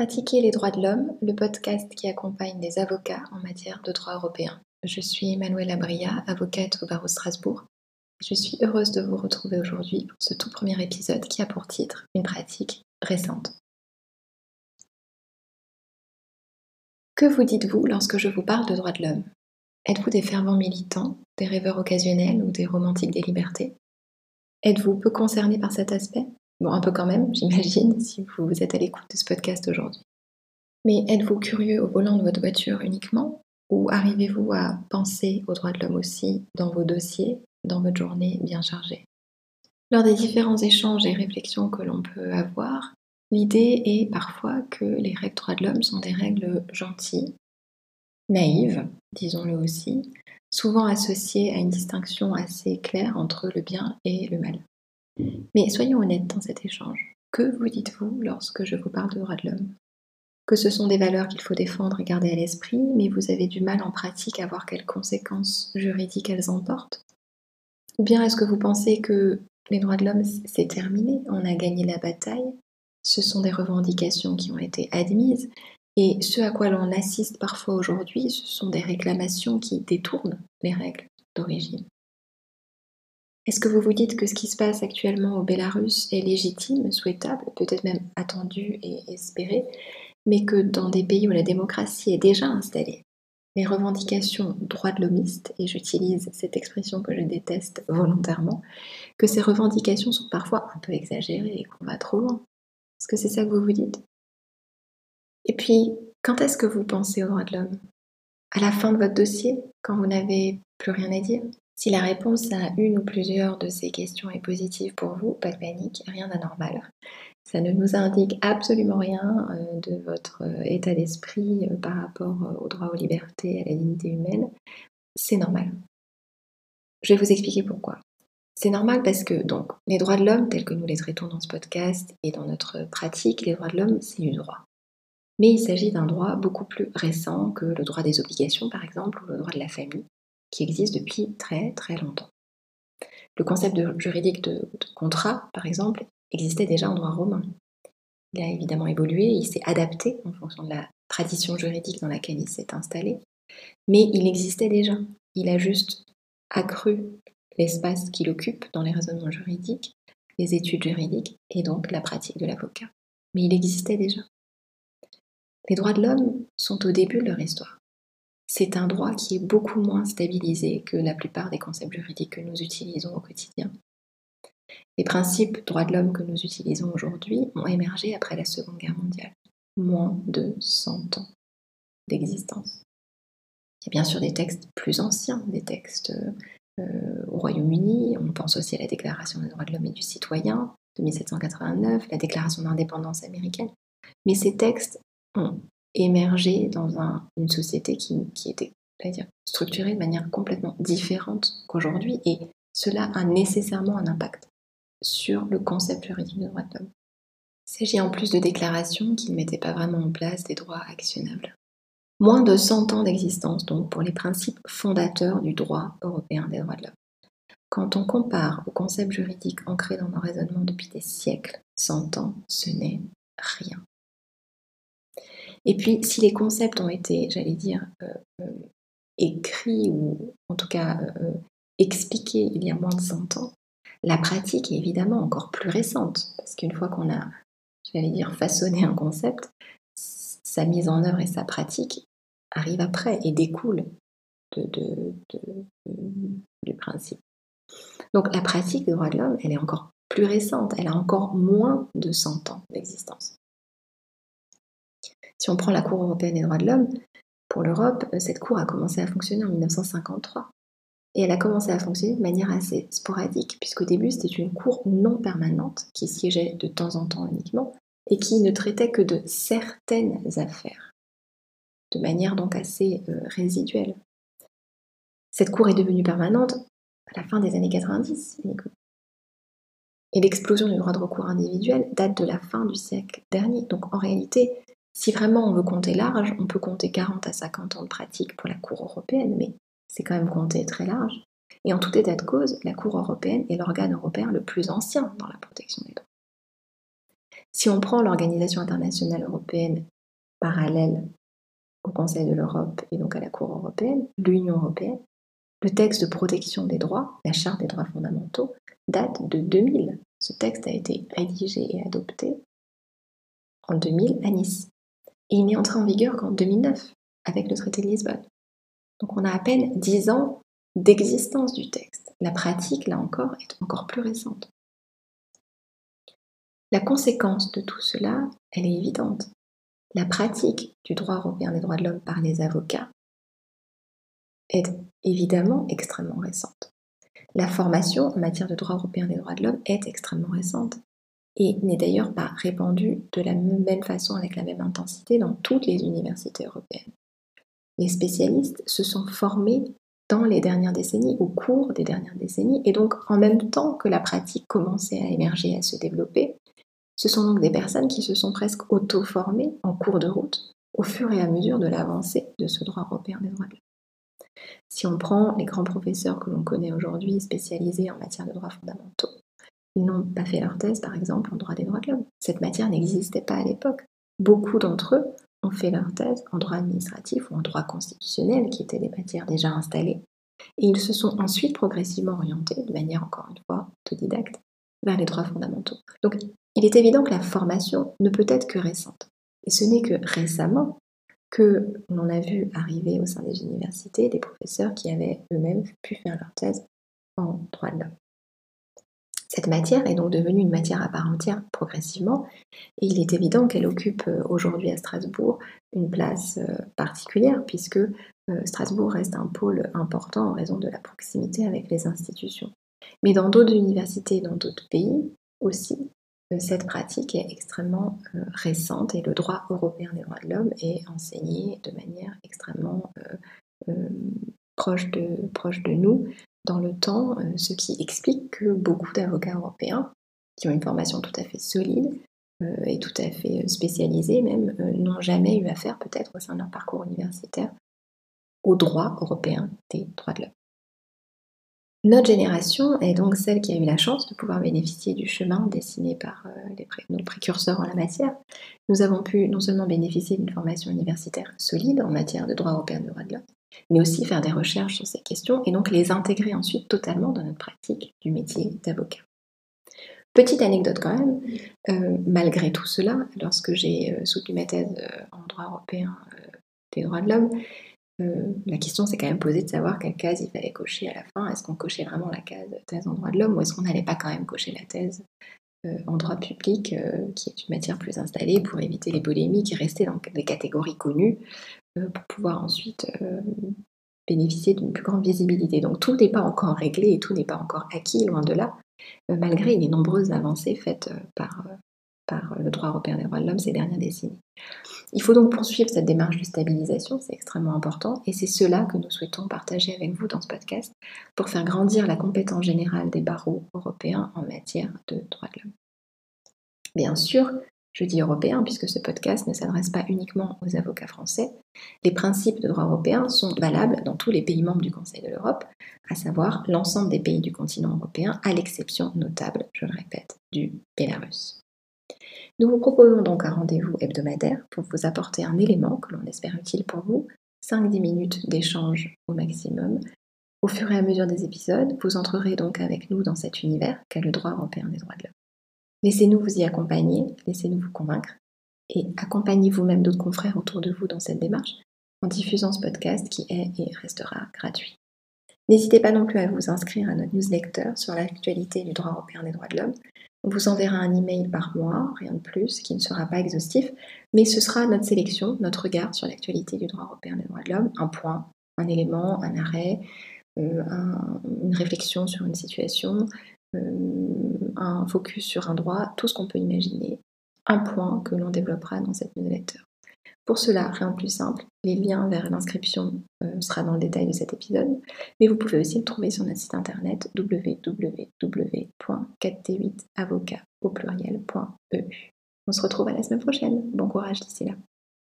Pratiquer les droits de l'homme, le podcast qui accompagne les avocats en matière de droit européen. Je suis Manuela Bria, avocate au barreau Strasbourg. Je suis heureuse de vous retrouver aujourd'hui pour ce tout premier épisode qui a pour titre Une pratique récente. Que vous dites-vous lorsque je vous parle de droits de l'homme? Êtes-vous des fervents militants, des rêveurs occasionnels ou des romantiques des libertés? Êtes-vous peu concernés par cet aspect? Bon, un peu quand même, j'imagine, si vous êtes à l'écoute de ce podcast aujourd'hui. Mais êtes-vous curieux au volant de votre voiture uniquement Ou arrivez-vous à penser aux droits de l'homme aussi dans vos dossiers, dans votre journée bien chargée? Lors des différents échanges et réflexions que l'on peut avoir, l'idée est parfois que les règles droits de l'homme sont des règles gentilles, naïves, disons-le aussi, souvent associées à une distinction assez claire entre le bien et le mal. Mais soyons honnêtes dans cet échange. Que vous dites-vous lorsque je vous parle de droits de l'homme? Que ce sont des valeurs qu'il faut défendre et garder à l'esprit, mais vous avez du mal en pratique à voir quelles conséquences juridiques elles emportent? Ou bien est-ce que vous pensez que les droits de l'homme, c'est terminé, on a gagné la bataille, ce sont des revendications qui ont été admises, et ce à quoi l'on assiste parfois aujourd'hui, ce sont des réclamations qui détournent les règles d'origine? Est-ce que vous vous dites que ce qui se passe actuellement au Bélarus est légitime, souhaitable, peut-être même attendu et espéré, mais que dans des pays où la démocratie est déjà installée, les revendications droits de l'homiste, et j'utilise cette expression que je déteste volontairement, que ces revendications sont parfois un peu exagérées et qu'on va trop loin? Est-ce que c'est ça que vous vous dites? Et puis, quand est-ce que vous pensez aux droits de l'homme? À la fin de votre dossier, quand vous n'avez plus rien à dire? Si la réponse à une ou plusieurs de ces questions est positive pour vous, pas de panique, rien d'anormal. Ça ne nous indique absolument rien euh, de votre euh, état d'esprit euh, par rapport au droit aux libertés, à la dignité humaine. C'est normal. Je vais vous expliquer pourquoi. C'est normal parce que donc les droits de l'homme, tels que nous les traitons dans ce podcast et dans notre pratique, les droits de l'homme, c'est du droit. Mais il s'agit d'un droit beaucoup plus récent que le droit des obligations, par exemple, ou le droit de la famille, qui existe depuis très très longtemps. Le concept juridique de, contrat, par exemple, existait déjà en droit romain. Il a évidemment évolué, il s'est adapté en fonction de la tradition juridique dans laquelle il s'est installé, mais il existait déjà. Il a juste accru l'espace qu'il occupe dans les raisonnements juridiques, les études juridiques et donc la pratique de l'avocat. Mais il existait déjà. Les droits de l'homme sont au début de leur histoire c'est un droit qui est beaucoup moins stabilisé que la plupart des concepts juridiques que nous utilisons au quotidien. Les principes droits de l'homme que nous utilisons aujourd'hui ont émergé après la Seconde Guerre mondiale, moins de 100 ans d'existence. Il y a bien sûr des textes plus anciens, des textes euh, au Royaume-Uni, on pense aussi à la Déclaration des droits de l'homme et du citoyen de 1789, la Déclaration d'indépendance américaine, mais ces textes ont émergé dans une société qui, était dire, structurée de manière complètement différente qu'aujourd'hui et cela a nécessairement un impact sur le concept juridique de droit de l'homme. Il s'agit en plus de déclarations qui ne mettaient pas vraiment en place des droits actionnables. Moins de 100 ans d'existence donc pour les principes fondateurs du droit européen des droits de l'homme. Quand on compare aux concepts juridiques ancrés dans nos raisonnements depuis des siècles, 100 ans, ce n'est rien. Et puis, si les concepts ont été, j'allais dire, euh, euh, écrits ou en tout cas euh, expliqués il y a moins de 100 ans, la pratique est évidemment encore plus récente, parce qu'une fois qu'on a, j'allais dire, façonné un concept, sa mise en œuvre et sa pratique arrivent après et découlent du principe. Donc la pratique des droits de l'homme, elle est encore plus récente, elle a encore moins de 100 ans d'existence. Si on prend la Cour européenne des droits de l'homme, pour l'Europe, euh, cette Cour a commencé à fonctionner en 1953. Et elle a commencé à fonctionner de manière assez sporadique, puisqu'au début, c'était une Cour non permanente qui siégeait de temps en temps uniquement et qui ne traitait que de certaines affaires, de manière donc assez euh, résiduelle. Cette Cour est devenue permanente à la fin des années 90, et l'explosion du droit de recours individuel date de la fin du siècle dernier. Donc en réalité, si vraiment on veut compter large, on peut compter 40 à 50 ans de pratique pour la Cour européenne, mais c'est quand même compter très large. Et en tout état de cause, la Cour européenne est l'organe européen le plus ancien dans la protection des droits. Si on prend l'Organisation internationale européenne parallèle au Conseil de l'Europe et donc à la Cour européenne, l'Union européenne, le texte de protection des droits, la Charte des droits fondamentaux, date de 2000. Ce texte a été rédigé et adopté en 2000 à Nice. Et il n'est entré en vigueur qu'en 2009 avec le traité de Lisbonne. Donc on a à peine 10 ans d'existence du texte. La pratique, là encore, est encore plus récente. La conséquence de tout cela, elle est évidente. La pratique du droit européen des droits de l'homme par les avocats est évidemment extrêmement récente. La formation en matière de droit européen des droits de l'homme est extrêmement récente et n'est d'ailleurs pas répandue de la même façon avec la même intensité dans toutes les universités européennes. Les spécialistes se sont formés dans les dernières décennies, au cours des dernières décennies, et donc en même temps que la pratique commençait à émerger, à se développer, ce sont donc des personnes qui se sont presque auto-formées en cours de route au fur et à mesure de l'avancée de ce droit européen des droits de l'homme. Si on prend les grands professeurs que l'on connaît aujourd'hui spécialisés en matière de droits fondamentaux, ils n'ont pas fait leur thèse, par exemple, en droit des droits de l'homme. Cette matière n'existait pas à l'époque. Beaucoup d'entre eux ont fait leur thèse en droit administratif ou en droit constitutionnel, qui étaient des matières déjà installées. Et ils se sont ensuite progressivement orientés, de manière encore une fois autodidacte, vers les droits fondamentaux. Donc il est évident que la formation ne peut être que récente. Et ce n'est que récemment que l'on a vu arriver au sein des universités des professeurs qui avaient eux-mêmes pu faire leur thèse en droit de l'homme. Cette matière est donc devenue une matière à part entière progressivement, et il est évident qu'elle occupe euh, aujourd'hui à Strasbourg une place euh, particulière, puisque euh, Strasbourg reste un pôle important en raison de la proximité avec les institutions. Mais dans d'autres universités, dans d'autres pays aussi, cette pratique est extrêmement récente et le droit européen des droits de l'homme est enseigné de manière extrêmement proche, de, proche de nous dans le temps, euh, ce qui explique que beaucoup d'avocats européens, qui ont une formation tout à fait solide euh, et tout à fait euh, spécialisée même, n'ont jamais eu affaire peut-être au sein de leur parcours universitaire au droit européen des droits de l'homme. Notre génération est donc celle qui a eu la chance de pouvoir bénéficier du chemin dessiné par nos précurseurs en la matière. Nous avons pu non seulement bénéficier d'une formation universitaire solide en matière de droit européen des droits de l'homme, mais aussi faire des recherches sur ces questions et donc les intégrer ensuite totalement dans notre pratique du métier d'avocat. Petite anecdote quand même, euh, malgré tout cela, lorsque j'ai euh, soutenu ma thèse euh, en droit européen des droits de l'homme, la question s'est quand même posée de savoir quelle case il fallait cocher à la fin. Est-ce qu'on cochait vraiment la case thèse en droit de l'homme ou est-ce qu'on n'allait pas quand même cocher la thèse en droit public, qui est une matière plus installée pour éviter les polémiques et rester dans des catégories connues pour pouvoir ensuite euh, bénéficier d'une plus grande visibilité. Donc tout n'est pas encore réglé et tout n'est pas encore acquis, loin de là, euh, malgré les nombreuses avancées faites par, par le droit européen des droits de l'homme ces dernières décennies. Il faut donc poursuivre cette démarche de stabilisation, c'est extrêmement important, et c'est cela que nous souhaitons partager avec vous dans ce podcast pour faire grandir la compétence générale des barreaux européens en matière de droits de l'homme. Bien sûr, je dis européen puisque ce podcast ne s'adresse pas uniquement aux avocats français. Les principes de droit européen sont valables dans tous les pays membres du Conseil de l'Europe, à savoir l'ensemble des pays du continent européen, à l'exception notable, je le répète, du Bélarus. Nous vous proposons donc un rendez-vous hebdomadaire pour vous apporter un élément que l'on espère utile pour vous, 5-10 minutes d'échange au maximum. Au fur et à mesure des épisodes, vous entrerez donc avec nous dans cet univers qu'est le droit européen des droits de l'homme. Laissez-nous vous y accompagner, laissez-nous vous convaincre et accompagnez vous-même d'autres confrères autour de vous dans cette démarche en diffusant ce podcast qui est et restera gratuit. N'hésitez pas non plus à vous inscrire à notre newsletter sur l'actualité du droit européen des droits de l'homme. On vous enverra un email par mois, rien de plus, qui ne sera pas exhaustif, mais ce sera notre sélection, notre regard sur l'actualité du droit européen des droits de l'homme, un point, un élément, un arrêt, euh, une réflexion sur une situation, un focus sur un droit, tout ce qu'on peut imaginer, un point que l'on développera dans cette newsletter. Pour cela, rien de plus simple, les liens vers l'inscription euh, sera dans le détail de cet épisode, mais vous pouvez aussi le trouver sur notre site internet www.4t8avocat au pluriel.eu. On se retrouve à la semaine prochaine. Bon courage d'ici là.